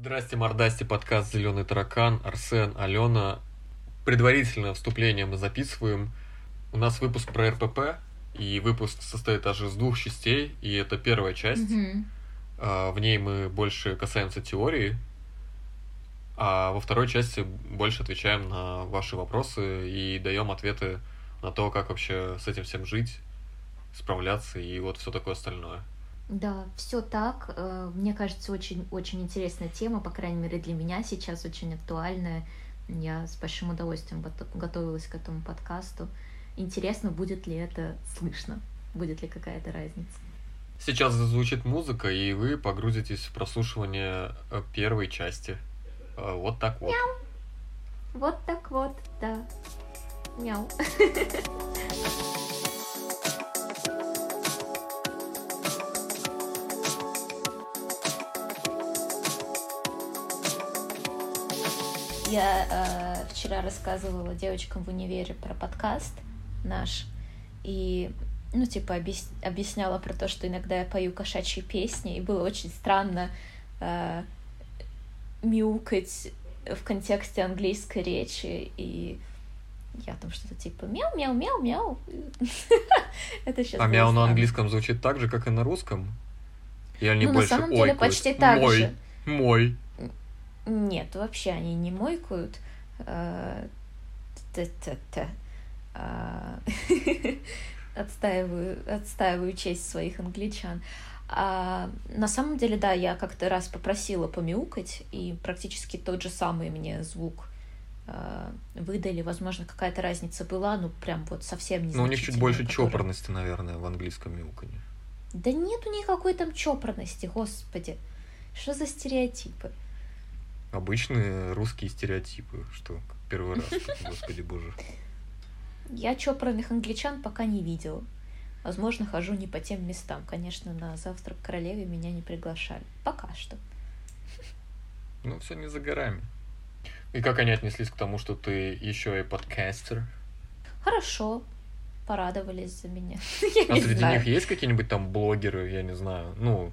Здрасте, мордасти, подкаст «Зеленый таракан», Арсен, Алена. Предварительное вступление мы записываем. У нас выпуск про РПП, и выпуск состоит аж из двух частей, и это первая часть. А, В ней мы больше касаемся теории, а во второй части больше отвечаем на ваши вопросы и даем ответы на то, как вообще с этим всем жить, справляться и вот все такое остальное. Да, все так. Э, Мне кажется, очень-очень интересная тема, по крайней мере, для меня сейчас очень актуальная. Я с большим удовольствием гото- готовилась к этому подкасту. Интересно, будет ли это слышно, будет ли какая-то разница. Сейчас зазвучит музыка, и вы погрузитесь в прослушивание э, первой части. Э, Вот так вот. Вот так вот, да. Мяу. Я э, вчера рассказывала девочкам в универе про подкаст наш и ну типа объяс- объясняла про то, что иногда я пою кошачьи песни и было очень странно э, мяукать в контексте английской речи и я там что-то типа мяу мяу мяу мяу это сейчас А мяу на английском звучит так же, как и на русском? Или они Ну, на больше самом деле, почти так же. Мой. Нет, вообще они не мойкают. Э. А, Отстаиваю, отстаиваю честь своих англичан. А, на самом деле, да, я как-то раз попросила помяукать, и практически тот же самый мне звук э, выдали. Возможно, какая-то разница была, ну прям вот совсем не Ну, у них чуть больше чопорности, наверное, в английском мяуканье. Да нету никакой там чопорности, господи. Что за стереотипы? Обычные русские стереотипы, что первый раз, господи боже. Я чопорных англичан пока не видела. Возможно, хожу не по тем местам. Конечно, на завтрак королеве меня не приглашали. Пока что. Ну, все не за горами. И как они отнеслись к тому, что ты еще и подкастер? Хорошо. Порадовались за меня. А среди знаю. них есть какие-нибудь там блогеры, я не знаю, ну,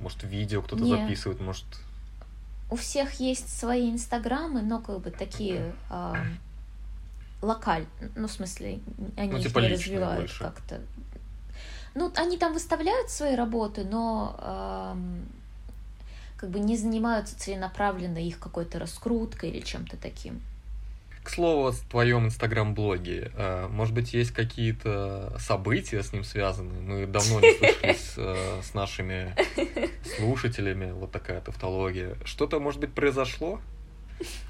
может, видео кто-то записывает, может... У всех есть свои инстаграмы, но как бы такие ам, локаль, ну, в смысле, они Ну, их типа не личные развивают как-то. Ну, они там выставляют свои работы, но ам, как бы не занимаются целенаправленно их какой-то раскруткой или чем-то таким. К слову, о твоем инстаграм-блоге, э, может быть, есть какие-то события с ним связаны? Мы давно не слышались э, с нашими слушателями, вот такая тавтология. Что-то, может быть, произошло?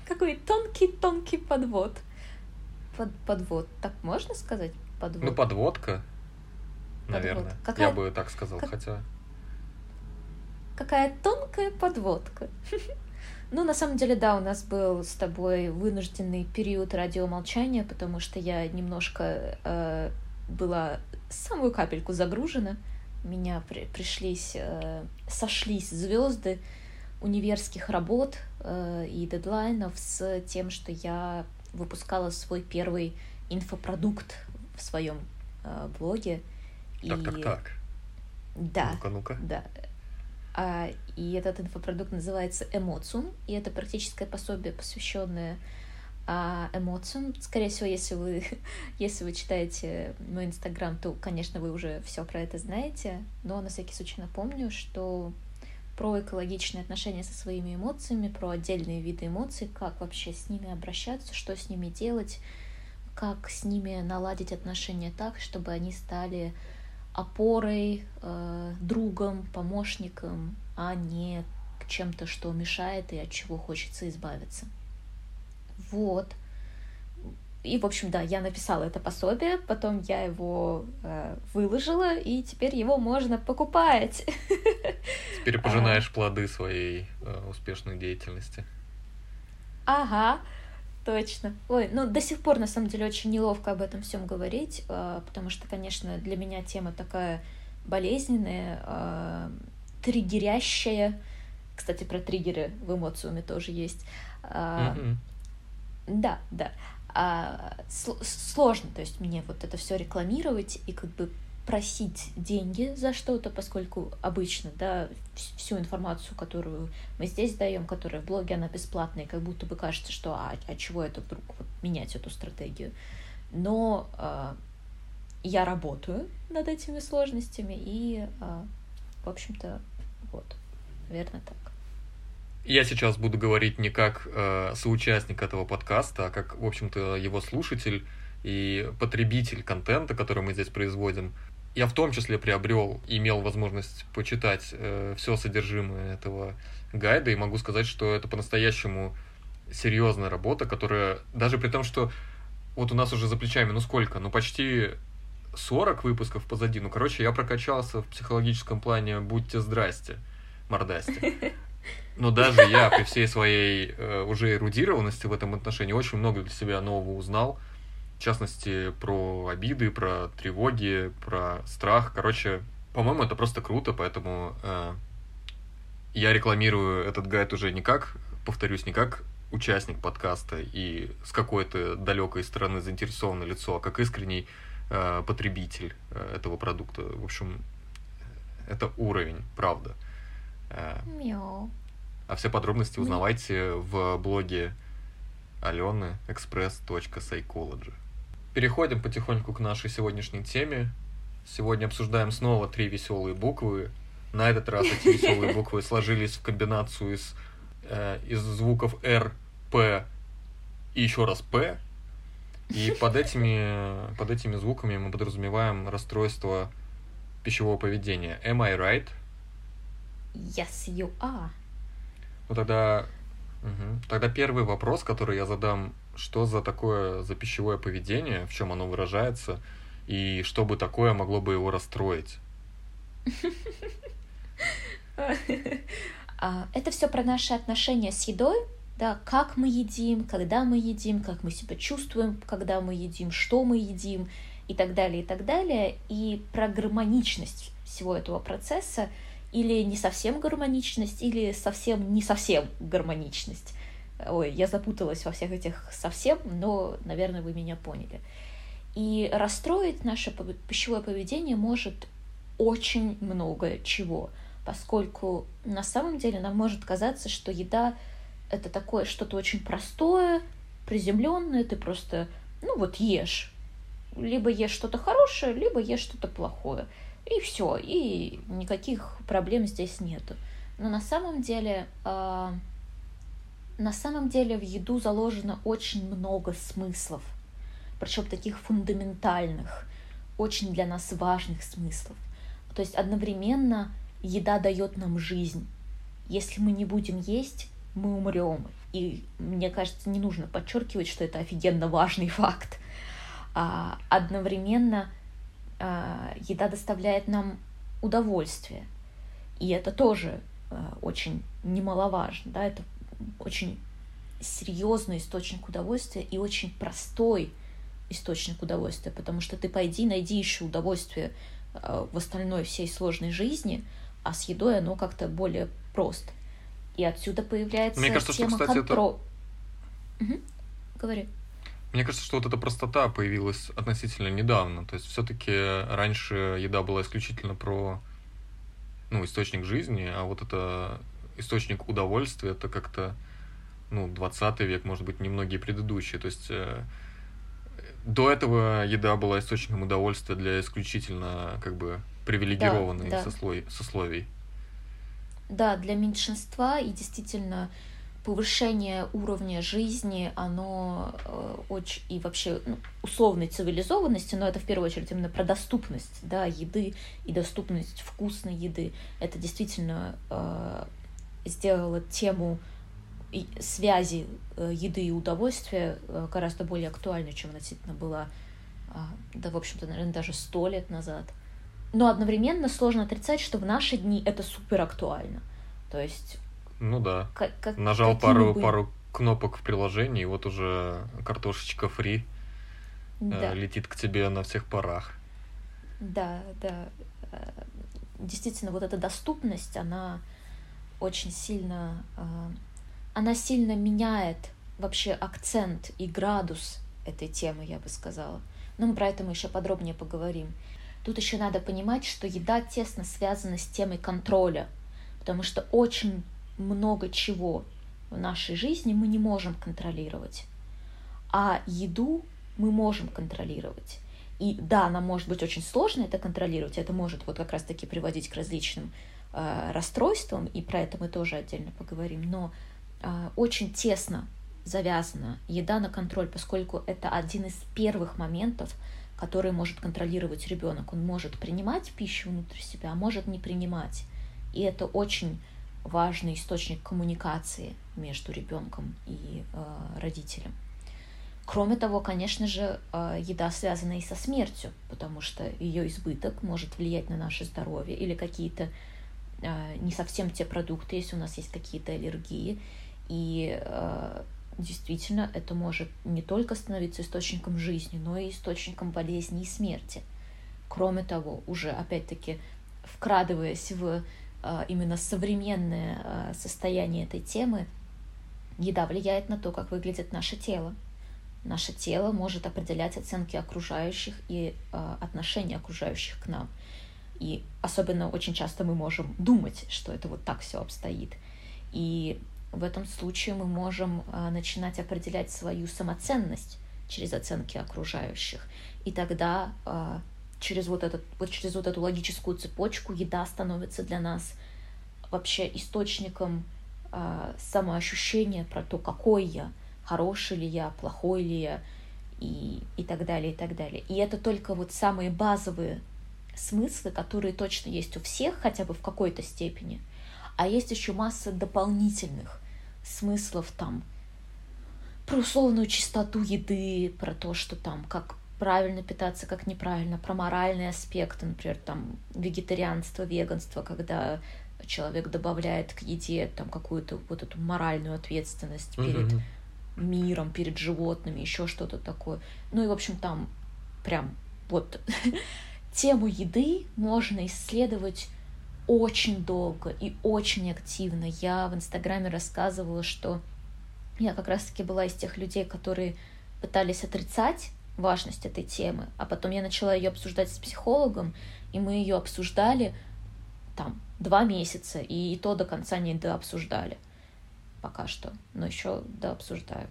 Какой тонкий-тонкий подвод. Под, подвод, так можно сказать? Подвод. Ну, подводка, наверное. Какая- Я бы так сказал, как- хотя... Какая тонкая подводка. Ну, на самом деле, да, у нас был с тобой вынужденный период радиомолчания, потому что я немножко э, была самую капельку загружена. Меня при- пришлись, э, сошлись звезды универских работ э, и дедлайнов с тем, что я выпускала свой первый инфопродукт в своем э, блоге. Так, И- так, так. Да. Ну-ка, ну-ка. Да. А, и этот инфопродукт называется Эмоциум, и это практическое пособие, посвященное а, эмоциям. Скорее всего, если вы, если вы читаете мой инстаграм, то, конечно, вы уже все про это знаете, но на всякий случай напомню, что про экологичные отношения со своими эмоциями, про отдельные виды эмоций, как вообще с ними обращаться, что с ними делать, как с ними наладить отношения так, чтобы они стали опорой, э, другом, помощником, а не к чем-то, что мешает и от чего хочется избавиться. Вот. И, в общем, да, я написала это пособие, потом я его э, выложила, и теперь его можно покупать. Теперь пожинаешь плоды своей э, успешной деятельности. Ага, точно. Ой, ну до сих пор на самом деле очень неловко об этом всем говорить, э, потому что, конечно, для меня тема такая болезненная, э, триггерящая. Кстати, про триггеры в эмоциуме тоже есть. А, Мгм. Да, да. А, сл- сложно, то есть мне вот это все рекламировать и как бы просить деньги за что-то, поскольку обычно, да, всю информацию, которую мы здесь даем, которая в блоге, она бесплатная, как будто бы кажется, что а, а чего это вдруг вот, менять эту стратегию. Но э, я работаю над этими сложностями, и, э, в общем-то, вот, наверное, так. Я сейчас буду говорить не как э, соучастник этого подкаста, а как, в общем-то, его слушатель и потребитель контента, который мы здесь производим. Я в том числе приобрел, имел возможность почитать э, все содержимое этого гайда, и могу сказать, что это по-настоящему серьезная работа, которая даже при том, что вот у нас уже за плечами, ну сколько, ну почти 40 выпусков позади. Ну, короче, я прокачался в психологическом плане, будьте здрасте, мордасти. Но даже я при всей своей э, уже эрудированности в этом отношении очень много для себя нового узнал. В частности, про обиды, про тревоги, про страх. Короче, по-моему, это просто круто, поэтому э, я рекламирую этот гайд уже не как, повторюсь, не как участник подкаста и с какой-то далекой стороны заинтересованное лицо, а как искренний э, потребитель э, этого продукта. В общем, это уровень, правда. Э, Мяу. А все подробности узнавайте в блоге Алены express.psychology. Переходим потихоньку к нашей сегодняшней теме. Сегодня обсуждаем снова три веселые буквы. На этот раз эти веселые буквы сложились в комбинацию из, э, из звуков R, P и еще раз P. И под этими, под этими звуками мы подразумеваем расстройство пищевого поведения. Am I right? Yes, you are. Ну тогда, угу. тогда первый вопрос, который я задам, что за такое за пищевое поведение, в чем оно выражается, и что бы такое могло бы его расстроить? А, это все про наши отношения с едой, да, как мы едим, когда мы едим, как мы себя чувствуем, когда мы едим, что мы едим и так далее, и так далее. И про гармоничность всего этого процесса или не совсем гармоничность, или совсем не совсем гармоничность. Ой, я запуталась во всех этих совсем, но, наверное, вы меня поняли. И расстроить наше пищевое поведение может очень много чего, поскольку на самом деле нам может казаться, что еда это такое что-то очень простое, приземленное, ты просто, ну вот ешь. Либо ешь что-то хорошее, либо ешь что-то плохое. И все, и никаких проблем здесь нету. Но на самом деле, э, на самом деле в еду заложено очень много смыслов, причем таких фундаментальных, очень для нас важных смыслов. То есть одновременно еда дает нам жизнь. Если мы не будем есть, мы умрем. И мне кажется, не нужно подчеркивать, что это офигенно важный факт. А одновременно а, еда доставляет нам удовольствие. И это тоже а, очень немаловажно, да, это очень серьезный источник удовольствия и очень простой источник удовольствия, потому что ты пойди, найди еще удовольствие а, в остальной всей сложной жизни, а с едой оно как-то более просто. И отсюда появляется Мне кажется, тема что, кстати, контроля. Это... Угу. Говори. Мне кажется, что вот эта простота появилась относительно недавно. То есть все-таки раньше еда была исключительно про ну, источник жизни, а вот это источник удовольствия, это как-то ну, 20 век, может быть, немногие предыдущие. То есть э, до этого еда была источником удовольствия для исключительно как бы привилегированных да, да. сослой, сословий. Да, для меньшинства и действительно повышение уровня жизни, оно э, очень и вообще ну, условной цивилизованности, но это в первую очередь именно про доступность да, еды и доступность вкусной еды. Это действительно э, сделало тему связи э, еды и удовольствия э, гораздо более актуальной, чем она действительно была, э, да, в общем-то, наверное, даже сто лет назад. Но одновременно сложно отрицать, что в наши дни это супер актуально. То есть ну да. Как, как, Нажал пару, бы... пару кнопок в приложении, и вот уже картошечка фри э, да. летит к тебе на всех парах. Да, да. Действительно, вот эта доступность, она очень сильно, э, она сильно меняет вообще акцент и градус этой темы, я бы сказала. Но мы про это мы еще подробнее поговорим. тут еще надо понимать, что еда тесно связана с темой контроля, потому что очень много чего в нашей жизни мы не можем контролировать, а еду мы можем контролировать. И да, нам может быть очень сложно это контролировать, это может вот как раз-таки приводить к различным э, расстройствам, и про это мы тоже отдельно поговорим, но э, очень тесно завязана еда на контроль, поскольку это один из первых моментов, который может контролировать ребенок. Он может принимать пищу внутрь себя, а может не принимать. И это очень важный источник коммуникации между ребенком и э, родителем. Кроме того, конечно же, а, еда связана и со смертью, потому что ее избыток может влиять на наше здоровье или какие-то не совсем те продукты, если у нас есть какие-то аллергии. И а, действительно это может не только становиться источником жизни, но и источником болезни и смерти. Кроме того, уже опять-таки вкрадываясь в именно современное состояние этой темы, еда влияет на то, как выглядит наше тело. Наше тело может определять оценки окружающих и э, отношения окружающих к нам. И особенно очень часто мы можем думать, что это вот так все обстоит. И в этом случае мы можем э, начинать определять свою самоценность через оценки окружающих. И тогда э, через вот, этот, вот через вот эту логическую цепочку еда становится для нас вообще источником э, самоощущения про то, какой я, хороший ли я, плохой ли я, и, и так далее, и так далее. И это только вот самые базовые смыслы, которые точно есть у всех, хотя бы в какой-то степени. А есть еще масса дополнительных смыслов там про условную чистоту еды, про то, что там как правильно питаться, как неправильно, про моральные аспекты, например, там вегетарианство, веганство, когда человек добавляет к еде там какую-то вот эту моральную ответственность перед mm-hmm миром, перед животными, еще что-то такое. Ну и, в общем, там прям вот тему еды можно исследовать очень долго и очень активно. Я в Инстаграме рассказывала, что я как раз-таки была из тех людей, которые пытались отрицать важность этой темы, а потом я начала ее обсуждать с психологом, и мы ее обсуждали там два месяца, и то до конца не дообсуждали. обсуждали пока что, но еще да обсуждаем.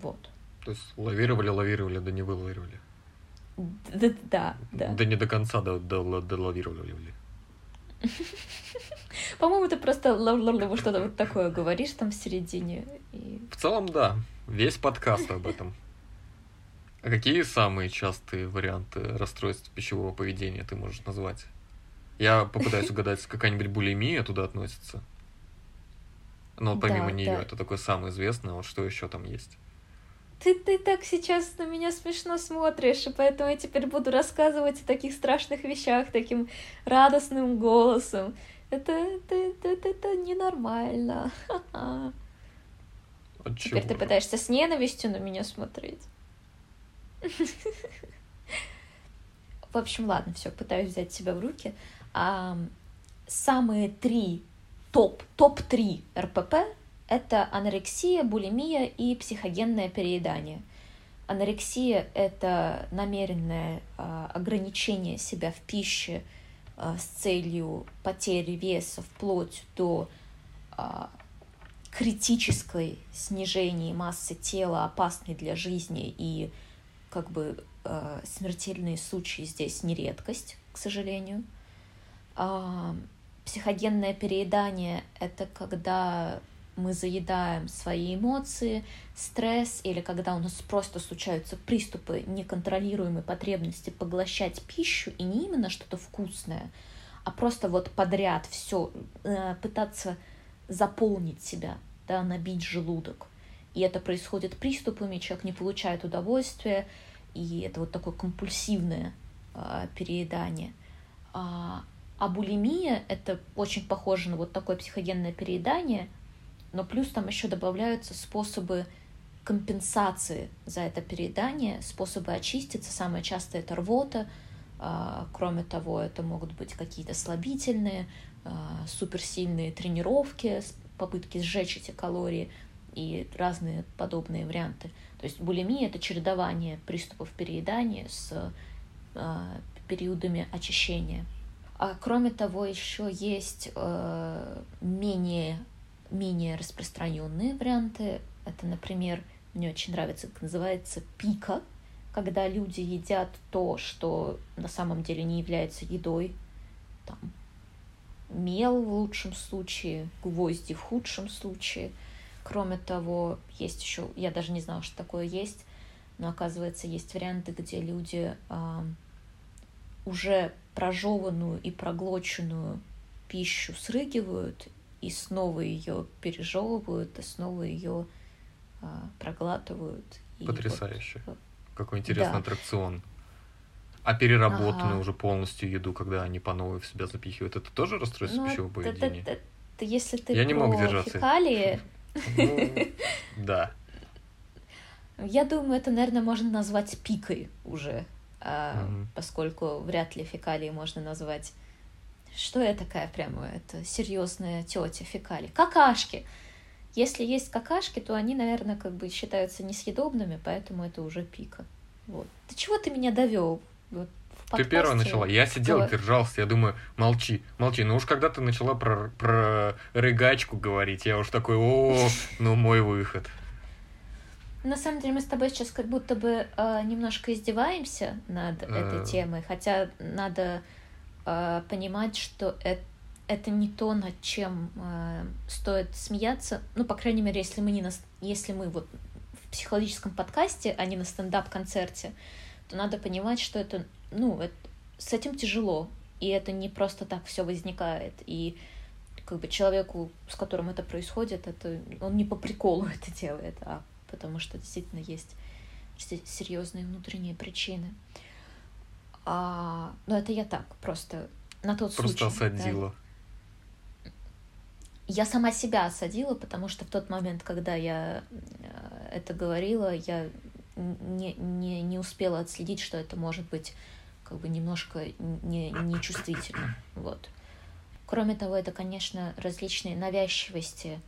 Вот. То есть лавировали, лавировали, да не вылавировали. Да, да, да. Да не до конца до, до, до лавировали. По-моему, ты просто что-то вот такое говоришь там в середине. В целом, да. Весь подкаст об этом. А какие самые частые варианты расстройств пищевого поведения ты можешь назвать? Я попытаюсь угадать, какая-нибудь булимия туда относится. Но помимо да, нее, да. это такой самый известный, вот что еще там есть? Ты, ты так сейчас на меня смешно смотришь, и поэтому я теперь буду рассказывать о таких страшных вещах таким радостным голосом. Это, это, это, это, это ненормально. А теперь ты пытаешься с ненавистью на меня смотреть. В общем, ладно, все, пытаюсь взять себя в руки. А, самые три топ, топ-3 РПП – это анорексия, булимия и психогенное переедание. Анорексия – это намеренное э, ограничение себя в пище э, с целью потери веса вплоть до э, критической снижения массы тела, опасной для жизни и как бы э, смертельные случаи здесь не редкость, к сожалению. Психогенное переедание — это когда мы заедаем свои эмоции, стресс, или когда у нас просто случаются приступы неконтролируемой потребности поглощать пищу, и не именно что-то вкусное, а просто вот подряд все э, пытаться заполнить себя, да, набить желудок. И это происходит приступами, человек не получает удовольствия, и это вот такое компульсивное э, переедание. А, а булимия — это очень похоже на вот такое психогенное переедание, но плюс там еще добавляются способы компенсации за это переедание, способы очиститься. Самое часто это рвота. А, кроме того, это могут быть какие-то слабительные, а, суперсильные тренировки, попытки сжечь эти калории и разные подобные варианты. То есть булимия — это чередование приступов переедания с а, периодами очищения. А кроме того, еще есть э, менее, менее распространенные варианты. Это, например, мне очень нравится, как называется пика, когда люди едят то, что на самом деле не является едой. Там, мел в лучшем случае, гвозди в худшем случае. Кроме того, есть еще, я даже не знала, что такое есть, но оказывается, есть варианты, где люди э, уже прожеванную и проглоченную пищу срыгивают и снова ее пережевывают, и снова ее э, проглатывают. Потрясающе. Вот, Какой интересный да. аттракцион. А переработанную ага. уже полностью еду, когда они по новой в себя запихивают, это тоже расстройство ну, пищевого поведения? Это, это, это, если ты Я не мог держаться. фекалии... Ну, да. Я думаю, это, наверное, можно назвать пикой уже, угу. поскольку вряд ли фекалии можно назвать. Что я такая прямо? Это серьезная тетя фекалий. Какашки. Если есть какашки, то они, наверное, как бы считаются несъедобными, поэтому это уже пика. Вот. Ты чего ты меня довел? Вот ты первая начала. Я сидел, Давай. держался, я думаю, молчи, молчи. Ну уж когда ты начала про, про рыгачку говорить, я уж такой, о, ну мой выход. На самом деле мы с тобой сейчас как будто бы э, немножко издеваемся над этой э. темой, хотя надо понимать, что это это не то, над чем э, стоит смеяться. Ну, по крайней мере, если мы не на, если мы вот в психологическом подкасте, а не на стендап-концерте, то надо понимать, что это, ну, это, с этим тяжело, и это не просто так все возникает, и как бы человеку, с которым это происходит, это он не по приколу это делает, а потому что действительно есть серьезные внутренние причины. А, но это я так, просто на тот просто случай. Просто осадила. Да. Я сама себя осадила, потому что в тот момент, когда я э, это говорила, я не, не, не успела отследить, что это может быть как бы немножко не, нечувствительно. Вот. Кроме того, это, конечно, различные навязчивости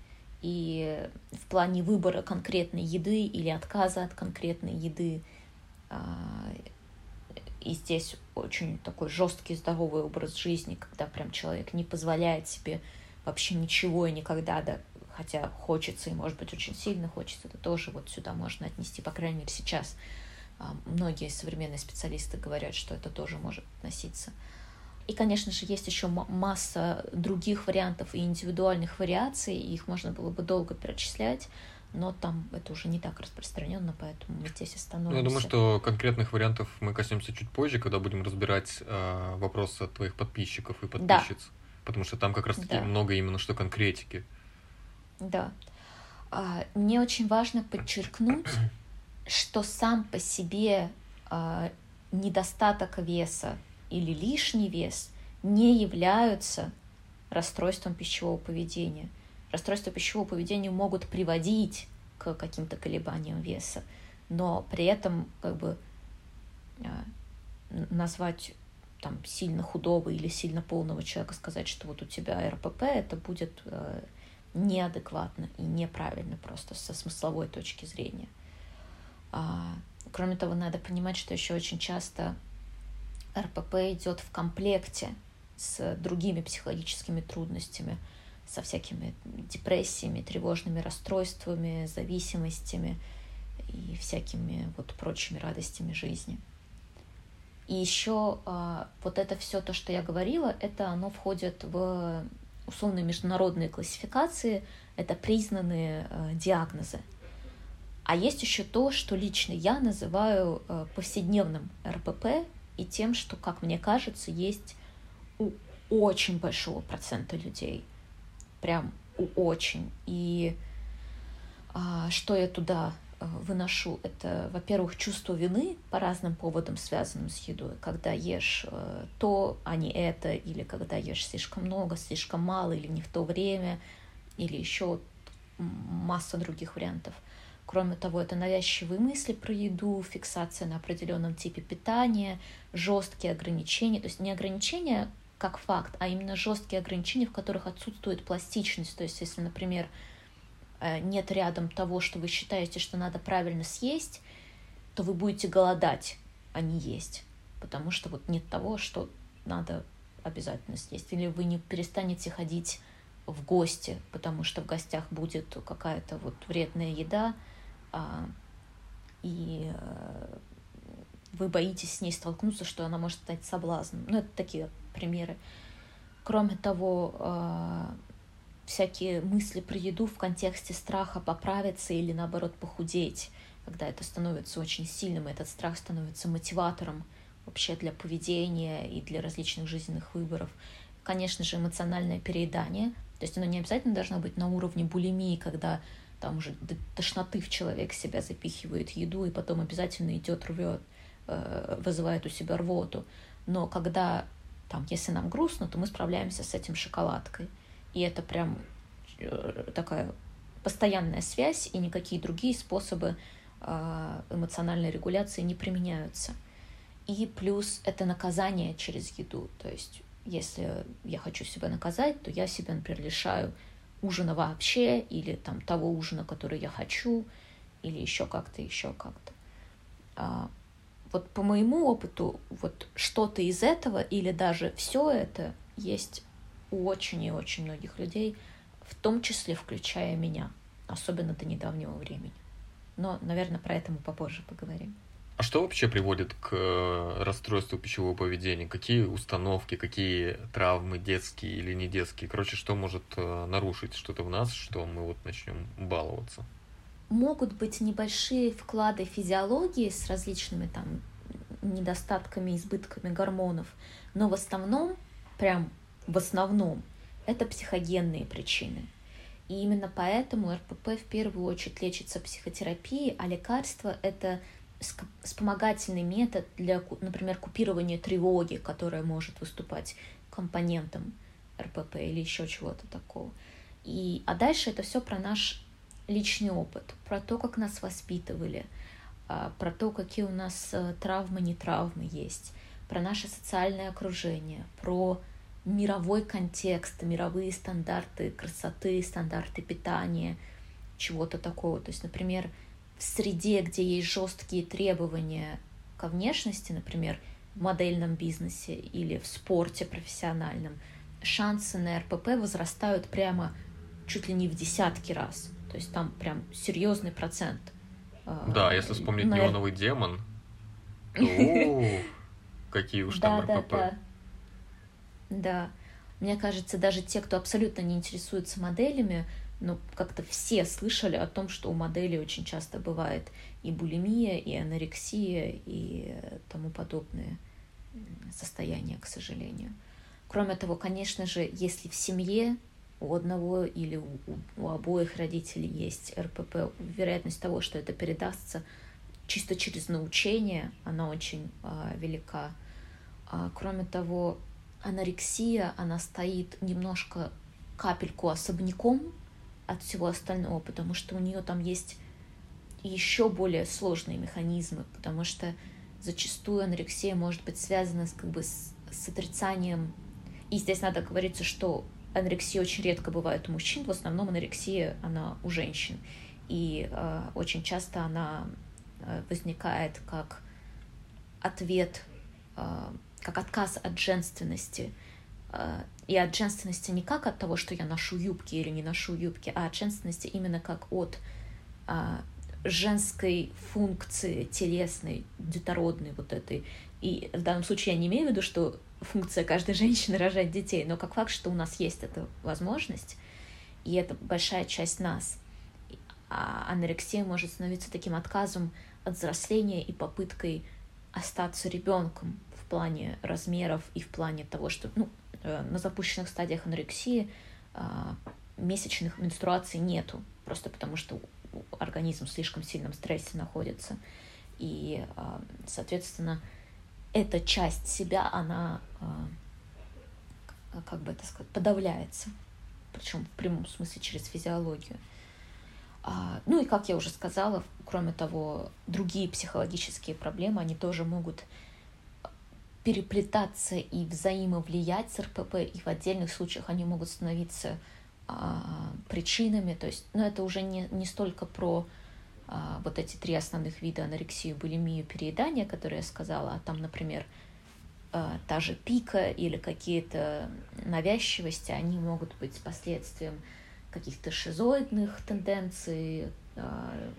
и в плане выбора конкретной еды или отказа от конкретной еды. И здесь очень такой жесткий здоровый образ жизни, когда прям человек не позволяет себе вообще ничего и никогда, да, хотя хочется и, может быть, очень сильно хочется, это тоже вот сюда можно отнести, по крайней мере, сейчас. А, многие современные специалисты говорят, что это тоже может относиться. И, конечно же, есть еще масса других вариантов и индивидуальных вариаций, их можно было бы долго перечислять, но там это уже не так распространенно, поэтому мы здесь остановимся. Ну, я думаю, что конкретных вариантов мы коснемся чуть позже, когда будем разбирать э, вопросы от твоих подписчиков и подписчиц. Да. Потому что там как раз таки да. много именно что конкретики. Да. А, мне очень важно подчеркнуть, что сам по себе а, недостаток веса или лишний вес не являются расстройством пищевого поведения. Расстройства пищевого поведения могут приводить к каким-то колебаниям веса, но при этом как бы а, назвать там сильно худого или сильно полного человека, сказать, что вот у тебя РПП, это будет э, неадекватно и неправильно просто со смысловой точки зрения. А, кроме того, надо понимать, что еще очень часто РПП идет в комплекте с другими психологическими трудностями, со всякими депрессиями, тревожными расстройствами, зависимостями и всякими вот прочими радостями жизни. И еще а, вот это все то, что я говорила, это оно входит в условные международные классификации, это признанные а, диагнозы. А есть еще то, что лично я называю а, повседневным РПП и тем, что, как мне кажется, есть у очень большого процента людей. Прям очень. И а, что я туда а, выношу? Это, во-первых, чувство вины по разным поводам, связанным с едой. Когда ешь а, то, а не это, или когда ешь слишком много, слишком мало, или не в то время, или еще масса других вариантов. Кроме того, это навязчивые мысли про еду, фиксация на определенном типе питания, жесткие ограничения, то есть не ограничения как факт, а именно жесткие ограничения, в которых отсутствует пластичность. То есть, если, например, э, нет рядом того, что вы считаете, что надо правильно съесть, то вы будете голодать, а не есть. потому что вот нет того, что надо обязательно съесть. Или вы не перестанете ходить в гости, потому что в гостях будет какая-то вот вредная еда, а, и а, вы боитесь с ней столкнуться, что она может стать соблазном. Ну, это такие примеры. Кроме того, а, всякие мысли про еду в контексте страха поправиться или наоборот похудеть, когда это становится очень сильным, и этот страх становится мотиватором вообще для поведения и для различных жизненных выборов. Конечно же, эмоциональное переедание, то есть оно не обязательно должно быть на уровне булимии, когда там уже до тошноты в человек себя запихивает еду и потом обязательно идет рвет, э, вызывает у себя рвоту. Но когда там, если нам грустно, то мы справляемся с этим шоколадкой. И это прям э, такая постоянная связь, и никакие другие способы э, эмоциональной регуляции не применяются. И плюс это наказание через еду. То есть, если я хочу себя наказать, то я себя, например, лишаю ужина вообще, или там того ужина, который я хочу, или еще как-то, еще как-то. Вот по моему опыту, вот что-то из этого, или даже все это есть у очень и очень многих людей, в том числе включая меня, особенно до недавнего времени. Но, наверное, про это мы попозже поговорим. А что вообще приводит к э, расстройству пищевого поведения? Какие установки, какие травмы детские или не детские? Короче, что может э, нарушить что-то в нас, что мы вот начнем баловаться? Могут быть небольшие вклады физиологии с различными там недостатками, избытками гормонов, но в основном, прям в основном, это психогенные причины. И именно поэтому РПП в первую очередь лечится психотерапией, а лекарство — это вспомогательный метод для, например, купирования тревоги, которая может выступать компонентом РПП или еще чего-то такого. И, а дальше это все про наш личный опыт, про то, как нас воспитывали, а, про то, какие у нас э, травмы, не травмы есть, про наше социальное окружение, про мировой контекст, мировые стандарты красоты, стандарты питания, чего-то такого. То есть, например, в среде, где есть жесткие требования ко внешности, например, в модельном бизнесе или в спорте профессиональном, шансы на РПП возрастают прямо чуть ли не в десятки раз. То есть там прям серьезный процент. А, да, если вспомнить на... неоновый демон, то какие уж там РПП. Да, да. Мне кажется, даже те, кто абсолютно не интересуется моделями, но как-то все слышали о том, что у моделей очень часто бывает и булимия, и анорексия, и тому подобные состояния, к сожалению. Кроме того, конечно же, если в семье у одного или у, у обоих родителей есть РПП, вероятность того, что это передастся чисто через научение, она очень а, велика. А, кроме того, анорексия, она стоит немножко капельку особняком от всего остального, потому что у нее там есть еще более сложные механизмы, потому что зачастую анорексия может быть связана с, как бы, с, с отрицанием. И здесь надо говориться, что анорексия очень редко бывает у мужчин, в основном анорексия она у женщин. И э, очень часто она э, возникает как ответ, э, как отказ от женственности, э, и от женственности не как от того, что я ношу юбки или не ношу юбки, а от женственности именно как от а, женской функции телесной, детородной вот этой. И в данном случае я не имею в виду, что функция каждой женщины рожать детей, но как факт, что у нас есть эта возможность, и это большая часть нас. А анорексия может становиться таким отказом от взросления и попыткой остаться ребенком в плане размеров и в плане того, что, ну, Э, на запущенных стадиях анорексии а, месячных менструаций нету, просто потому что организм в слишком сильном стрессе находится. И, а, соответственно, эта часть себя, она, а, как бы это сказать, подавляется. Причем в прямом смысле через физиологию. Ну и, как я уже сказала, кроме того, другие психологические проблемы, они тоже могут переплетаться и взаимовлиять с РПП, и в отдельных случаях они могут становиться а, причинами. То есть, ну, это уже не, не столько про а, вот эти три основных вида анорексию, булимию, переедания, которые я сказала, а там, например, э, та же пика или какие-то навязчивости, они могут быть последствием каких-то шизоидных тенденций, э,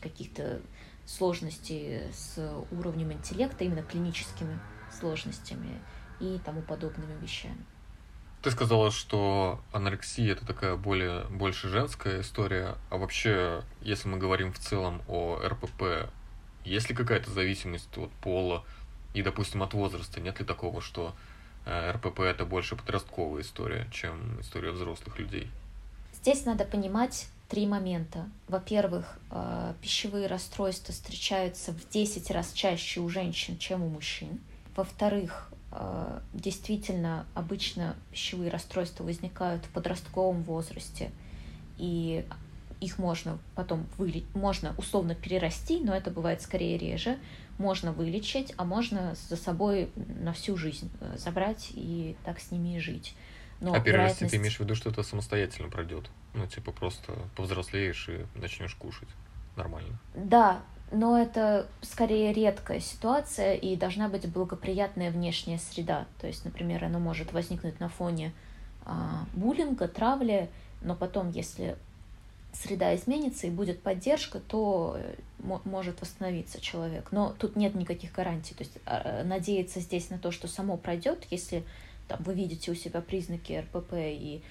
каких-то сложностей с уровнем интеллекта, именно клиническими сложностями и тому подобными вещами. Ты сказала, что анорексия это такая более больше женская история, а вообще, если мы говорим в целом о РПП, есть ли какая-то зависимость от пола и, допустим, от возраста? Нет ли такого, что э, РПП это больше подростковая история, чем история взрослых людей? Здесь надо понимать три момента. Во-первых, э, пищевые расстройства встречаются в 10 раз чаще у женщин, чем у мужчин. Во-вторых, действительно, обычно пищевые расстройства возникают в подростковом возрасте, и их можно потом вылечить, можно условно перерасти, но это бывает скорее реже. Можно вылечить, а можно за собой на всю жизнь э, забрать и так с ними и жить. Но а перерасти вероятность... ты имеешь в виду, что это самостоятельно пройдет? Ну, типа просто повзрослеешь и начнешь кушать нормально. Да, но это скорее редкая ситуация и должна быть благоприятная внешняя среда. То есть, например, она может возникнуть на фоне а, буллинга, травли, но потом, если среда изменится и будет поддержка, то э, может восстановиться человек. Но тут нет никаких гарантий. То есть а, надеяться здесь на то, что само пройдет, если там, вы видите у себя признаки РПП и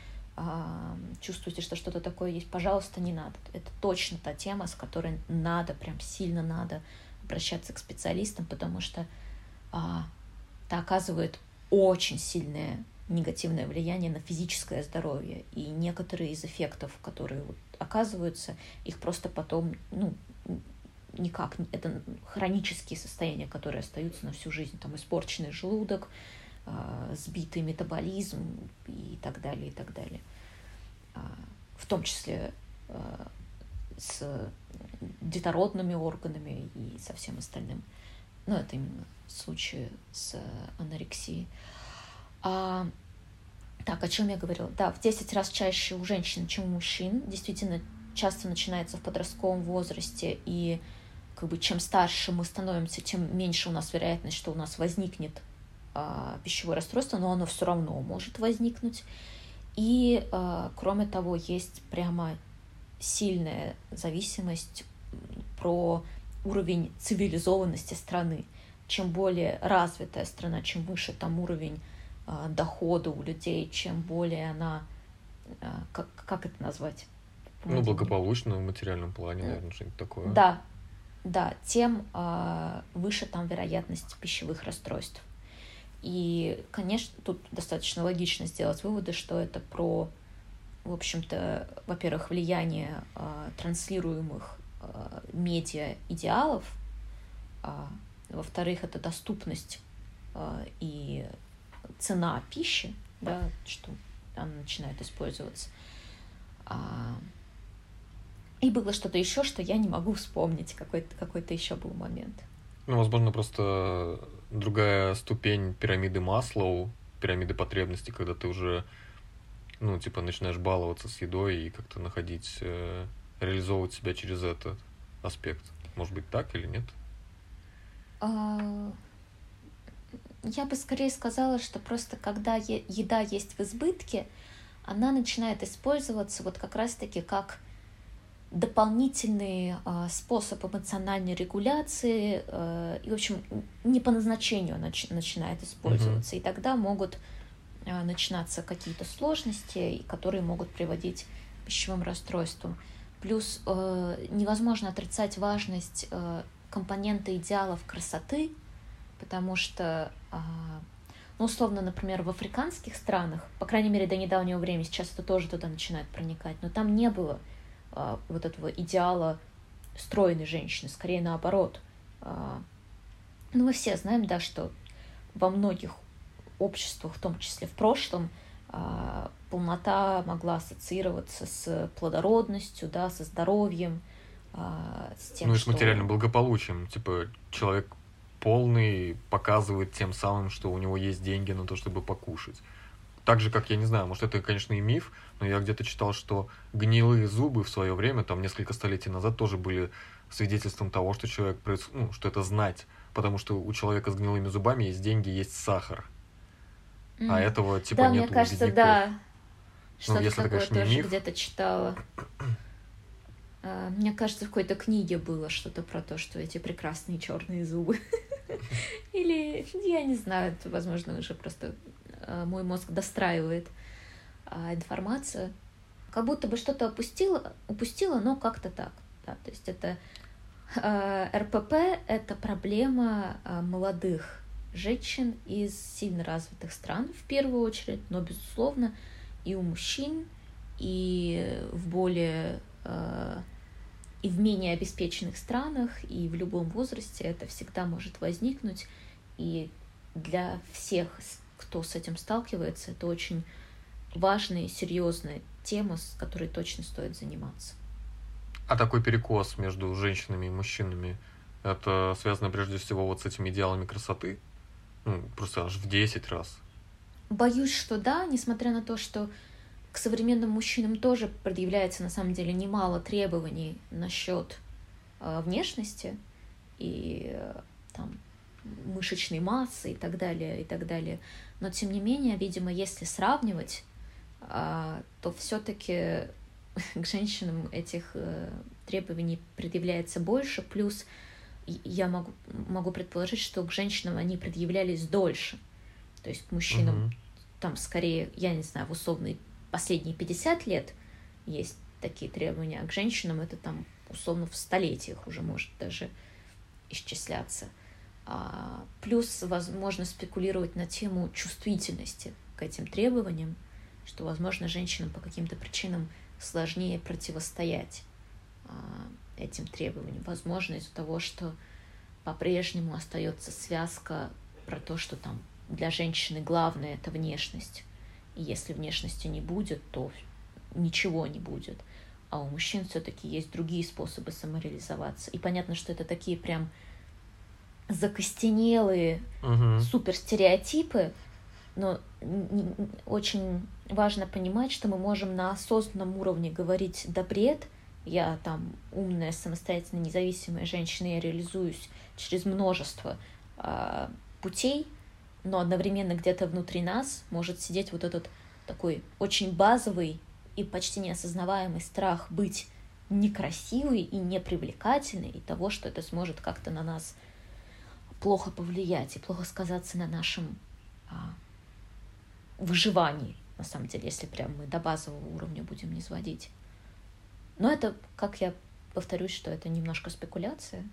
чувствуете, что что-то такое есть, пожалуйста, не надо. Это точно та тема, с которой надо, прям сильно надо обращаться к специалистам, потому что а, это оказывает очень сильное негативное влияние на физическое здоровье. И некоторые из эффектов, которые вот оказываются, их просто потом, ну, никак, это хронические состояния, которые остаются на всю жизнь. Там испорченный желудок, сбитый метаболизм и так далее, и так далее. А, в том числе а, с детородными органами и со всем остальным. Но это именно случаи с анорексией. А, так, о чем я говорила? Да, в 10 раз чаще у женщин, чем у мужчин. Действительно, часто начинается в подростковом возрасте, и как бы чем старше мы становимся, тем меньше у нас вероятность, что у нас возникнет а, пищевое расстройство, но оно все равно может возникнуть. И, а, кроме того, есть прямо сильная зависимость про уровень цивилизованности страны. Чем более развитая страна, чем выше там уровень а, дохода у людей, чем более она, а, как, как это назвать? Ну, благополучно в материальном плане, наверное, что-нибудь такое. Да, да, тем а, выше там вероятность пищевых расстройств. И, конечно, тут достаточно логично сделать выводы, что это про, в общем-то, во-первых, влияние э, транслируемых э, медиа идеалов, э, во-вторых, это доступность э, и цена пищи, да, что она начинает использоваться. А, и было что-то еще, что я не могу вспомнить, какой-то какой еще был момент. Ну, возможно, просто другая ступень пирамиды Маслоу, пирамиды потребностей, когда ты уже, ну, типа, начинаешь баловаться с едой и как-то находить, э, реализовывать себя через этот аспект. Может быть, так или нет? А... Я бы скорее сказала, что просто когда еда есть в избытке, она начинает использоваться вот как раз-таки как дополнительный э, способ эмоциональной регуляции, э, и, в общем, не по назначению нач- начинает использоваться. Mm-hmm. И тогда могут э, начинаться какие-то сложности, которые могут приводить к пищевым расстройствам. Плюс э, невозможно отрицать важность э, компонента идеалов красоты, потому что, э, ну, условно, например, в африканских странах, по крайней мере, до недавнего времени, сейчас это тоже туда начинает проникать, но там не было вот этого идеала стройной женщины, скорее наоборот. А, ну, мы все знаем, да, что во многих обществах, в том числе в прошлом, а, полнота могла ассоциироваться с плодородностью, да, со здоровьем, с тем, ну, и с что... материальным благополучием. Типа, человек полный показывает тем самым, что у него есть деньги на то, чтобы покушать. Так же, как, я не знаю, может, это, конечно, и миф, но я где-то читал, что гнилые зубы в свое время, там, несколько столетий назад, тоже были свидетельством того, что человек, ну, что это знать, потому что у человека с гнилыми зубами есть деньги, есть сахар. Mm. А этого типа да, нет мне кажется, да. Ну, Что-то ну, такое конечно, тоже где-то читала. А, мне кажется, в какой-то книге было что-то про то, что эти прекрасные черные зубы. Или, я не знаю, это, возможно, уже просто мой мозг достраивает а, информацию. Как будто бы что-то упустила, упустила, но как-то так. Да, то есть это РПП — это проблема молодых женщин из сильно развитых стран в первую очередь, но, безусловно, и у мужчин, и в более и в менее обеспеченных странах, и в любом возрасте это всегда может возникнуть. И для всех, кто с этим сталкивается, это очень важная и серьезная тема, с которой точно стоит заниматься. А такой перекос между женщинами и мужчинами, это связано прежде всего вот с этими идеалами красоты? Ну, просто аж в 10 раз. Боюсь, что да, несмотря на то, что к современным мужчинам тоже предъявляется на самом деле немало требований насчет э, внешности и э, там мышечной массы и так далее, и так далее. Но тем не менее, видимо, если сравнивать, э, то все-таки к женщинам этих э, требований предъявляется больше, плюс я могу, могу предположить, что к женщинам они предъявлялись дольше. То есть к мужчинам угу. там скорее, я не знаю, в условной последние 50 лет есть такие требования, а к женщинам это там условно в столетиях уже может даже исчисляться. А, плюс возможно спекулировать на тему чувствительности к этим требованиям, что, возможно, женщинам по каким-то причинам сложнее противостоять а, этим требованиям. Возможно, из-за того, что по-прежнему остается связка про то, что там для женщины главное это внешность, и если внешности не будет, то ничего не будет. А у мужчин все-таки есть другие способы самореализоваться. И понятно, что это такие прям закостенелые угу. суперстереотипы, но очень важно понимать, что мы можем на осознанном уровне говорить «да бред», я там умная, самостоятельная, независимая женщина, я реализуюсь через множество э, путей, но одновременно где-то внутри нас может сидеть вот этот такой очень базовый и почти неосознаваемый страх быть некрасивой и непривлекательной, и того, что это сможет как-то на нас плохо повлиять и плохо сказаться на нашем а, выживании, на самом деле, если прям мы до базового уровня будем не сводить. Но это, как я повторюсь, что это немножко спекуляция,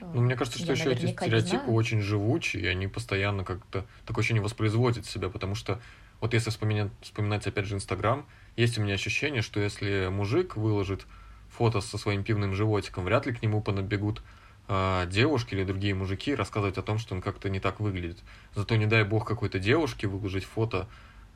ну, мне кажется, что я еще эти стереотипы очень живучие, и они постоянно как-то такое ощущение воспроизводят себя, потому что вот если вспоминать, вспоминать опять же Инстаграм, есть у меня ощущение, что если мужик выложит фото со своим пивным животиком, вряд ли к нему понабегут э, девушки или другие мужики рассказывать о том, что он как-то не так выглядит. Зато не дай бог какой-то девушке выложить фото,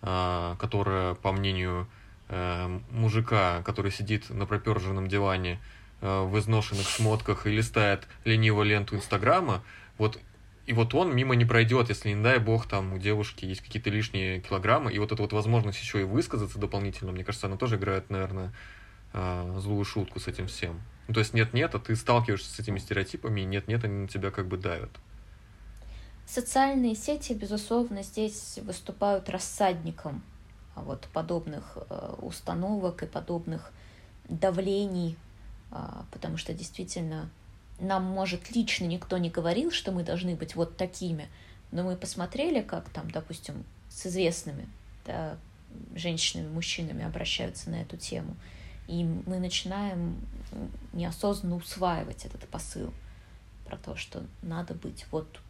э, которое, по мнению э, мужика, который сидит на проперженном диване, Э, в изношенных шмотках и листает лениво ленту Инстаграма, вот и вот он мимо не пройдет, если, не дай бог, там у девушки есть какие-то лишние килограммы, и вот эта вот возможность еще и высказаться дополнительно, мне кажется, она тоже играет, наверное, э, злую шутку с этим всем. Ну, то есть нет-нет, а ты сталкиваешься с этими стереотипами, и нет-нет, они на тебя как бы давят. Социальные сети, безусловно, здесь выступают рассадником а вот подобных э, установок и подобных давлений а, потому что действительно нам, может, лично никто не говорил, что мы должны быть вот такими, но мы посмотрели, как там, допустим, с известными да, женщинами, мужчинами обращаются на эту тему, и мы начинаем неосознанно усваивать этот посыл про то, что надо быть вот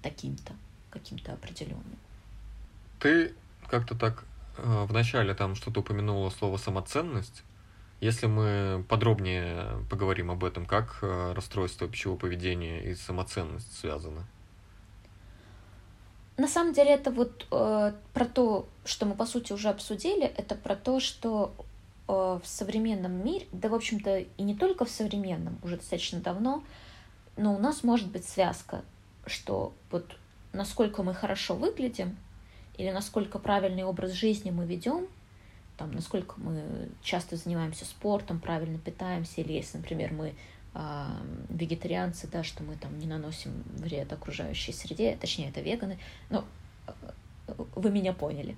таким-то, каким-то определенным. Ты как-то так э, вначале там что-то упомянула слово самоценность. Если мы подробнее поговорим об этом, как э, расстройство пищевого поведения и самоценность связаны? На самом деле это вот э, про то, что мы по сути уже обсудили, это про то, что в современном мире, да в общем-то и не только в современном, уже достаточно давно, но у нас может быть связка, что вот насколько мы хорошо выглядим или насколько правильный образ жизни мы ведем, там, насколько мы часто занимаемся спортом, правильно питаемся, или если, например, мы э, вегетарианцы, да, что мы там не наносим вред окружающей среде, точнее, это веганы, но вы меня поняли.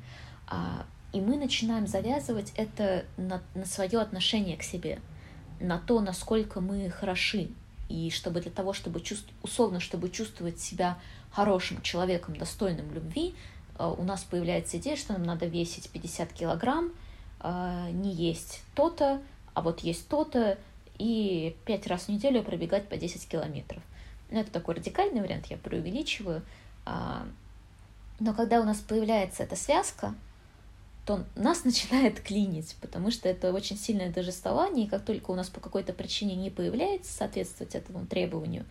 А, и мы начинаем завязывать это на, на свое отношение к себе, на то, насколько мы хороши. И чтобы для того, чтобы чувств... условно, чтобы чувствовать себя хорошим человеком, достойным любви, а, у нас появляется идея, что нам надо весить 50 килограмм, а, не есть то-то, а вот есть то-то, и пять раз в неделю пробегать по 10 километров. Ну, это такой радикальный вариант, я преувеличиваю. А, но когда у нас появляется эта связка, то нас начинает клинить, потому что это очень сильное дожестование, и как только у нас по какой-то причине не появляется соответствовать этому требованию,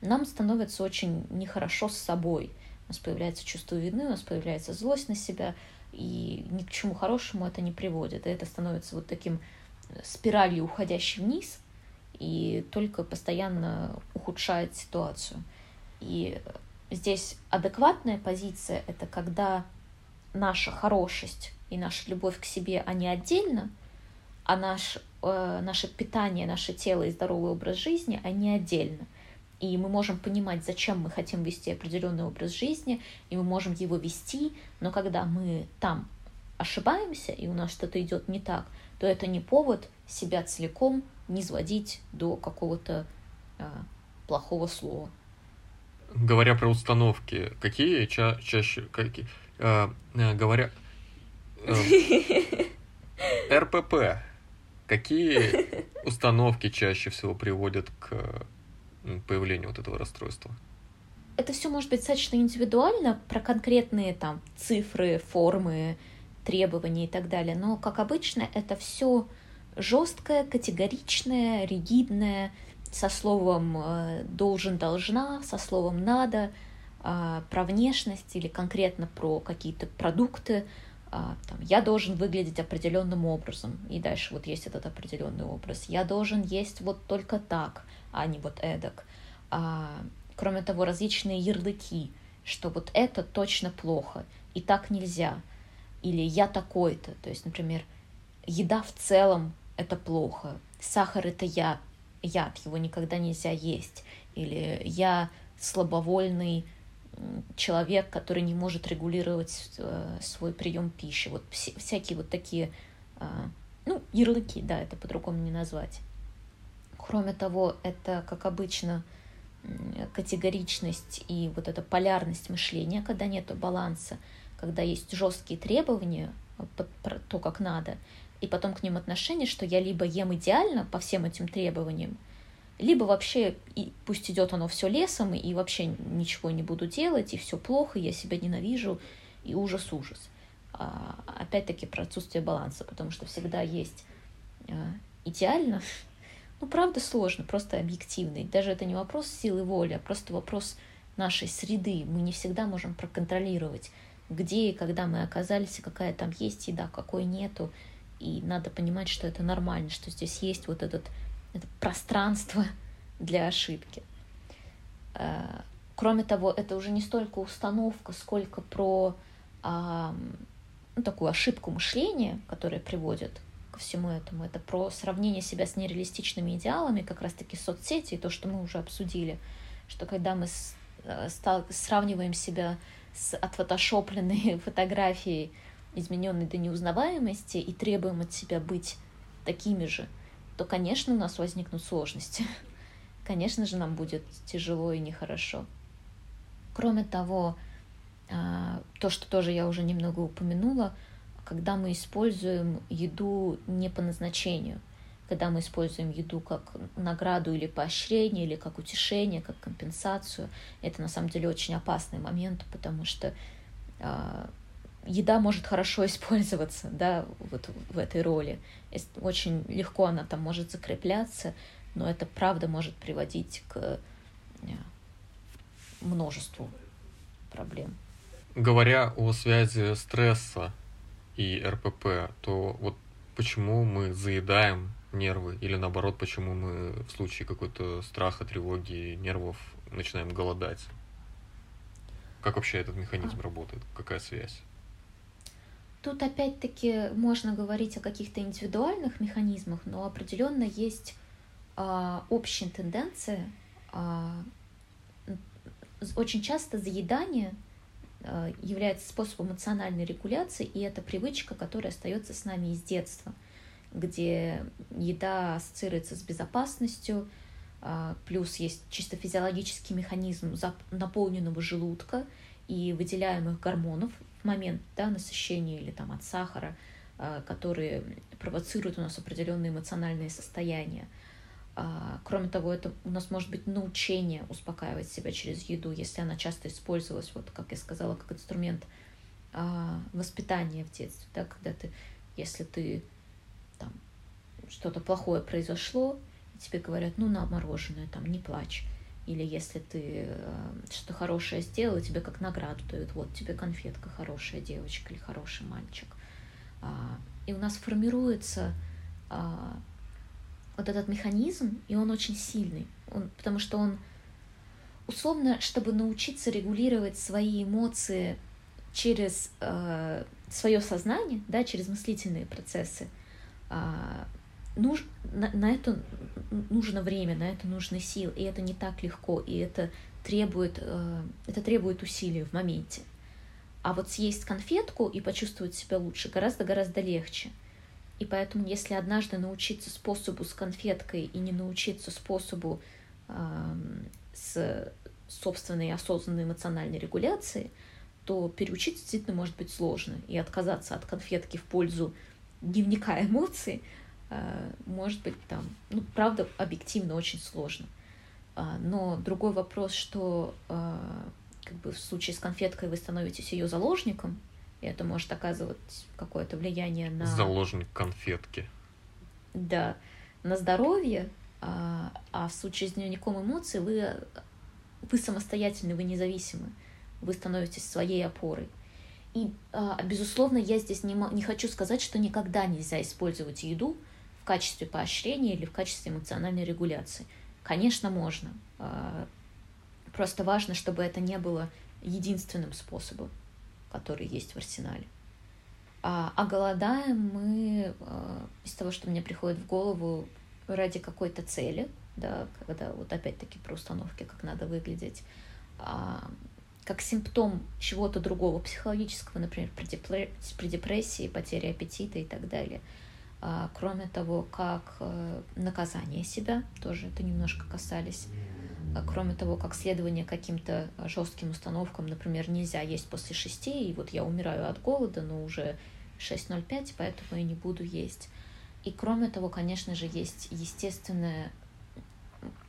нам становится очень нехорошо с собой. У нас появляется чувство вины, у нас появляется злость на себя, и ни к чему хорошему это не приводит. И это становится вот таким э, спиралью, уходящей вниз, и только постоянно ухудшает ситуацию. И здесь адекватная позиция — это когда наша хорошесть и наша любовь к себе, они отдельно, а наш, э, наше питание, наше тело и здоровый образ жизни, они отдельно — и мы можем понимать, зачем мы хотим вести определенный образ жизни, и мы можем его вести, но когда мы там ошибаемся, и у нас что-то идет не так, то это не повод себя целиком не сводить до какого-то э, плохого слова. Говоря про установки, какие ча чаще, какие, э, э, говоря, РПП, какие установки чаще всего приводят к появлению вот этого расстройства? Это все может быть достаточно индивидуально, про конкретные там цифры, формы, требования и так далее. Но, как обычно, это все жесткое, категоричное, ригидное, со словом э, должен, должна, со словом надо, э, про внешность или конкретно про какие-то продукты. Э, там, я должен выглядеть определенным образом. И дальше вот есть этот определенный образ. Я должен есть вот только так а не вот эдак. А, кроме того, различные ярлыки, что вот это точно плохо, и так нельзя, или я такой-то, то есть, например, еда в целом это плохо, сахар это яд, яд, его никогда нельзя есть, или я слабовольный человек, который не может регулировать э, свой прием пищи, вот всякие вот такие, а, ну, ярлыки, да, это по-другому не назвать. Кроме того, это, как обычно, категоричность и вот эта полярность мышления, когда нет баланса, когда есть жесткие требования, то, как надо, и потом к ним отношение, что я либо ем идеально по всем этим требованиям, либо вообще и пусть идет оно все лесом, и вообще ничего не буду делать, и все плохо, я себя ненавижу, и ужас-ужас. А, опять-таки про отсутствие баланса, потому что всегда есть а, идеально, ну, правда, сложно, просто объективный. Даже это не вопрос силы воли, а просто вопрос нашей среды. Мы не всегда можем проконтролировать, где и когда мы оказались, и какая там есть еда, какой нету. И надо понимать, что это нормально, что здесь есть вот этот, это пространство для ошибки. А, кроме того, это уже не столько установка, сколько про ну, такую ошибку мышления, которая приводит ко всему этому. Это про сравнение себя с нереалистичными идеалами, как раз-таки соцсети, и то, что мы уже обсудили, что когда мы э, стал, сравниваем себя с отфотошопленной фотографией, измененной до неузнаваемости, и требуем от себя быть такими же, то, конечно, у нас возникнут сложности. Конечно же, нам будет тяжело и нехорошо. Кроме того, а, то, что тоже я уже немного упомянула, когда мы используем еду не по назначению, когда мы используем еду как награду или поощрение, или как утешение, как компенсацию, это на самом деле очень опасный момент, потому что э, еда может хорошо использоваться, да, вот в этой роли. Очень легко она там может закрепляться, но это правда может приводить к э, множеству проблем. Говоря о связи стресса и РПП, то вот почему мы заедаем нервы или наоборот, почему мы в случае какой-то страха, тревоги, нервов начинаем голодать? Как вообще этот механизм а. работает? Какая связь? Тут опять-таки можно говорить о каких-то индивидуальных механизмах, но определенно есть а, общая тенденция. А, очень часто заедание а, является способом эмоциональной регуляции, и это привычка, которая остается с нами из детства, где еда ассоциируется с безопасностью, плюс есть чисто физиологический механизм наполненного желудка и выделяемых гормонов момент да, насыщения или там, от сахара, а, которые провоцируют у нас определенные эмоциональные состояния. А, кроме того, это у нас может быть научение успокаивать себя через еду, если она часто использовалась, вот как я сказала, как инструмент воспитания в детстве, да, когда ты, если ты там что-то плохое произошло, тебе говорят, ну, на мороженое, там, не плачь. Или если ты э, что-то хорошее сделал, тебе как награду дают, вот тебе конфетка, хорошая девочка или хороший мальчик. А, и у нас формируется а, вот этот механизм, и он очень сильный, он, потому что он условно, чтобы научиться регулировать свои эмоции через э, свое сознание, да, через мыслительные процессы, э, нуж, на, на это нужно время, на это нужны силы, и это не так легко, и это требует, э, это требует усилий в моменте. А вот съесть конфетку и почувствовать себя лучше гораздо-гораздо легче. И поэтому, если однажды научиться способу с конфеткой и не научиться способу э, с собственной осознанной эмоциональной регуляции, то переучиться действительно может быть сложно. И отказаться от конфетки в пользу дневника эмоций может быть, там, ну, правда, объективно очень сложно. А, но другой вопрос, что э, как бы в случае с конфеткой вы становитесь ее заложником, и это может оказывать какое-то влияние на... Заложник конфетки. Да, на здоровье, а, а в случае с дневником эмоций вы, вы самостоятельны, вы независимы, вы становитесь своей опорой. И, а, безусловно, я здесь не, не хочу сказать, что никогда нельзя использовать еду качестве поощрения или в качестве эмоциональной регуляции. Конечно, можно. А, просто важно, чтобы это не было единственным способом, который есть в арсенале. А, а голодаем мы а, из того, что мне приходит в голову ради какой-то цели, да, когда вот опять-таки про установки, как надо выглядеть, как симптом чего-то другого психологического, например, при депрессии, потере аппетита и так далее – а, кроме того, как э, наказание себя, тоже это немножко касались. А, кроме того, как следование каким-то жестким установкам, например, нельзя есть после шести, и вот я умираю от голода, но уже 6.05, поэтому я не буду есть. И кроме того, конечно же, есть естественная,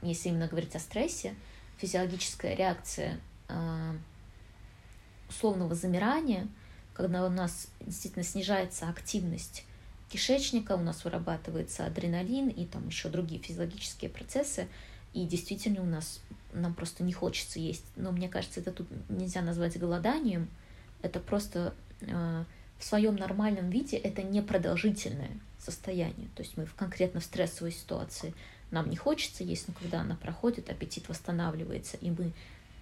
если именно говорить о стрессе, физиологическая реакция э, условного замирания, когда у нас действительно снижается активность кишечника, у нас вырабатывается адреналин и там еще другие физиологические процессы, и действительно у нас нам просто не хочется есть. Но мне кажется, это тут нельзя назвать голоданием, это просто э, в своем нормальном виде это непродолжительное состояние. То есть мы в, конкретно в стрессовой ситуации нам не хочется есть, но когда она проходит, аппетит восстанавливается, и мы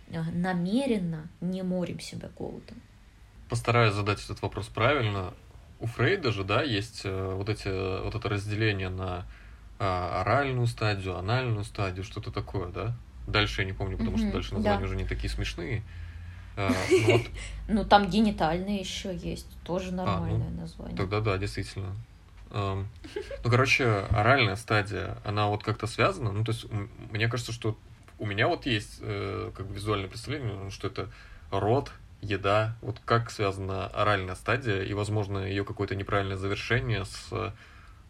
э, намеренно не морим себя голодом. Постараюсь задать этот вопрос правильно у Фрейда же, да, есть э, вот, эти, вот это разделение на а, оральную стадию, анальную стадию, что-то такое, да? Дальше я не помню, потому что дальше названия уже не такие смешные. А, ну, ну, там генитальные еще есть, тоже а, ну, нормальное название. Тогда да, действительно. ну, короче, оральная стадия, она вот как-то связана. Ну, то есть, мне кажется, что у меня вот есть э, как бы визуальное представление, что это рот, еда, вот как связана оральная стадия и, возможно, ее какое-то неправильное завершение с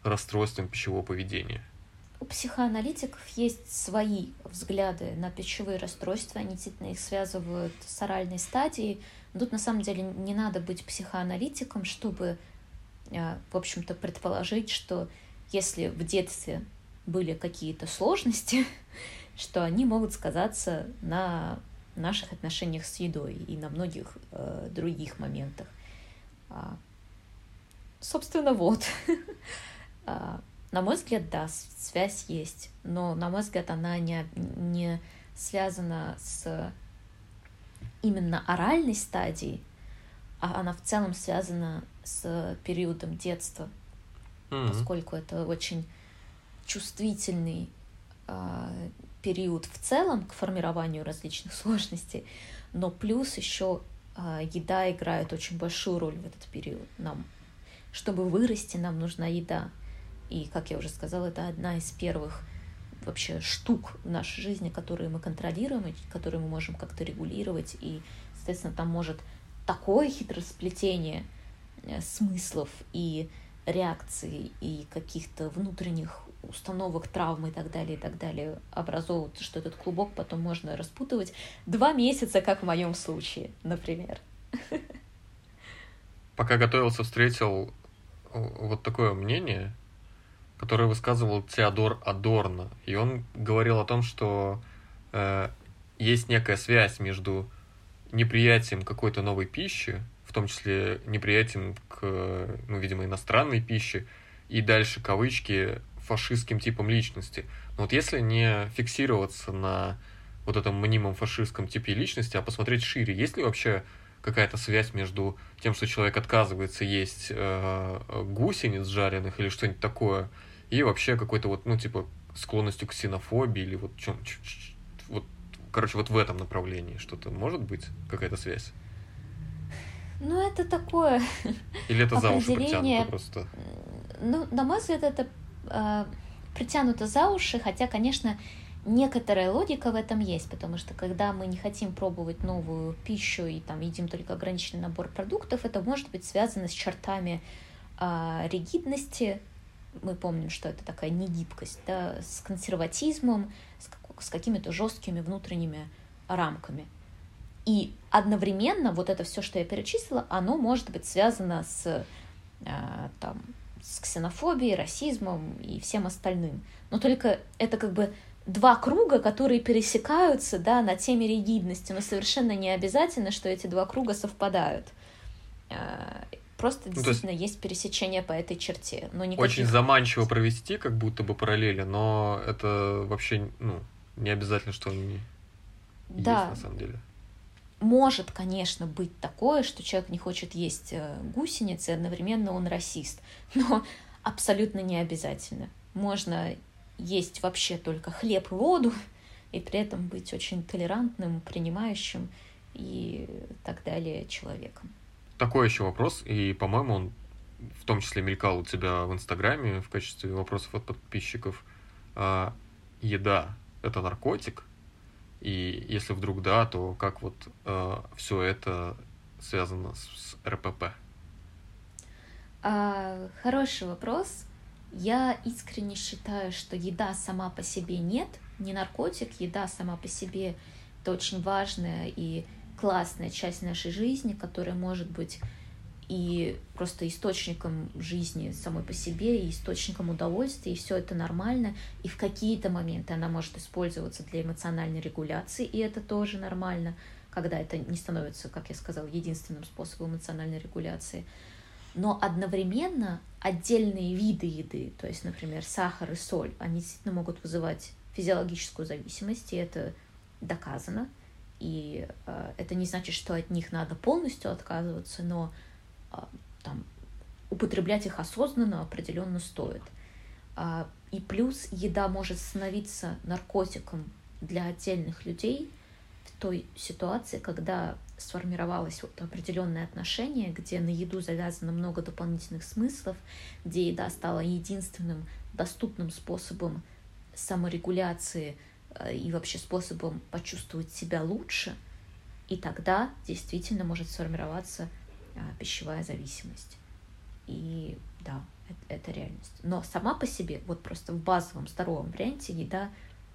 расстройством пищевого поведения? У психоаналитиков есть свои взгляды на пищевые расстройства, они действительно их связывают с оральной стадией. Тут на самом деле не надо быть психоаналитиком, чтобы, э, в общем-то, предположить, что если в детстве были какие-то сложности, что они могут сказаться на наших отношениях с едой и на многих э, других моментах. А, собственно, вот. а, на мой взгляд, да, связь есть, но, на мой взгляд, она не, не связана с именно оральной стадией, а она в целом связана с периодом детства, mm-hmm. поскольку это очень чувствительный э, период в целом к формированию различных сложностей, но плюс еще э, еда играет очень большую роль в этот период. Нам, чтобы вырасти, нам нужна еда. И, как я уже сказала, это одна из первых вообще штук в нашей жизни, которые мы контролируем, которые мы можем как-то регулировать. И, соответственно, там может такое хитросплетение э, смыслов и реакций и каких-то внутренних установок, травм и так далее, и так далее образовывают, что этот клубок потом можно распутывать два месяца, как в моем случае, например. Пока готовился, встретил э, вот такое мнение, которое высказывал Теодор Адорно. И он говорил о том, что э, есть некая связь между неприятием какой-то новой пищи, в том числе неприятием к, ну, видимо, иностранной пище, и дальше кавычки фашистским типом личности. Но вот если не фиксироваться на вот этом мнимом фашистском типе личности, а посмотреть шире, есть ли вообще какая-то связь между тем, что человек отказывается есть э, гусениц жареных или что-нибудь такое, и вообще какой-то вот, ну, типа, склонностью к ксенофобии или вот чем, вот, короче, вот в этом направлении что-то может быть, какая-то связь? Ну, это такое Или это за уши просто? Ну, на мой взгляд, это э, притянуто за уши, хотя, конечно, некоторая логика в этом есть, потому что когда мы не хотим пробовать новую пищу и там едим только ограниченный набор продуктов, это может быть связано с чертами э, ригидности. Мы помним, что это такая негибкость, да, с консерватизмом, с, с какими-то жесткими внутренними рамками. И одновременно вот это все, что я перечислила, оно может быть связано с э, там, с ксенофобией, расизмом и всем остальным. Но только это как бы два круга, которые пересекаются да, на теме ригидности, но совершенно не обязательно, что эти два круга совпадают. А, просто действительно ну, есть... есть пересечение по этой черте. Но никаких... Очень заманчиво провести, как будто бы параллели, но это вообще ну, не обязательно, что они да. есть на самом деле может, конечно, быть такое, что человек не хочет есть э, гусеницы, одновременно он расист, но абсолютно не обязательно. Можно есть вообще только хлеб и воду, и при этом быть очень толерантным, принимающим и так далее человеком. Такой еще вопрос, и, по-моему, он в том числе мелькал у тебя в Инстаграме в качестве вопросов от подписчиков. А, еда – это наркотик? И если вдруг да, то как вот э, все это связано с, с РПП? А, хороший вопрос. Я искренне считаю, что еда сама по себе нет, не наркотик, еда сама по себе это очень важная и классная часть нашей жизни, которая может быть и просто источником жизни самой по себе, и источником удовольствия, и все это нормально. И в какие-то моменты она может использоваться для эмоциональной регуляции, и это тоже нормально, когда это не становится, как я сказала, единственным способом эмоциональной регуляции. Но одновременно отдельные виды еды, то есть, например, сахар и соль, они действительно могут вызывать физиологическую зависимость, и это доказано. И э, это не значит, что от них надо полностью отказываться, но там, употреблять их осознанно определенно стоит. А, и плюс еда может становиться наркотиком для отдельных людей в той ситуации, когда сформировалось вот определенное отношение, где на еду завязано много дополнительных смыслов, где еда стала единственным доступным способом саморегуляции э, и вообще способом почувствовать себя лучше, и тогда действительно может сформироваться а, пищевая зависимость. И да, это, это реальность. Но сама по себе, вот просто в базовом здоровом варианте еда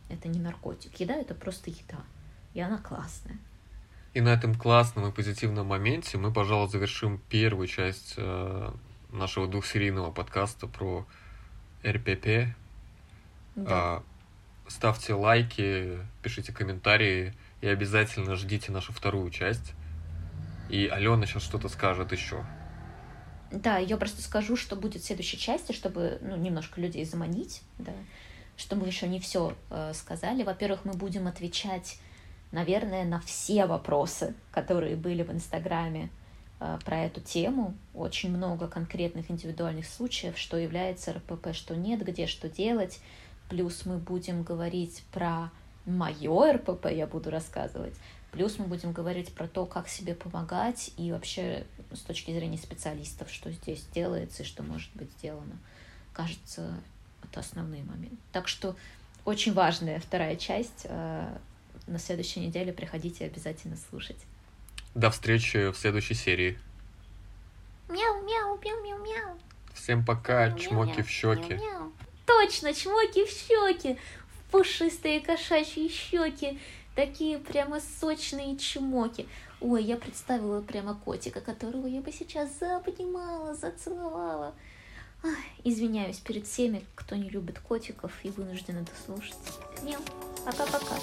это не наркотик. Еда это просто еда. И она классная. И на этом классном и позитивном моменте мы, пожалуй, завершим первую часть э, нашего двухсерийного подкаста про РПП. Да. Э, ставьте лайки, пишите комментарии и обязательно ждите нашу вторую часть. И Алена сейчас что-то скажет еще. Да, я просто скажу, что будет в следующей части, чтобы ну, немножко людей заманить, да, что мы еще не все э, сказали. Во-первых, мы будем отвечать, наверное, на все вопросы, которые были в Инстаграме а, про эту тему. Очень много конкретных индивидуальных случаев, что является РПП, что нет, где что делать. Плюс мы будем говорить про мое РПП, я буду рассказывать. Плюс мы будем говорить про то, как себе помогать и вообще с точки зрения специалистов, что здесь делается и что может быть сделано. Кажется, это основные моменты. Так что очень важная вторая часть. А, на следующей неделе приходите обязательно слушать. До встречи в следующей серии. Мяу, мяу, мяу, мяу, мяу. Всем пока, мяу, чмоки мяу, в щеки. Мяу, мяу. Точно, чмоки в щеки. Пушистые кошачьи щеки. Такие прямо сочные чмоки. Ой, я представила прямо котика, которого я бы сейчас заобнимала, зацеловала. Ах, извиняюсь перед всеми, кто не любит котиков и вынужден это слушать. Мяу. Пока-пока.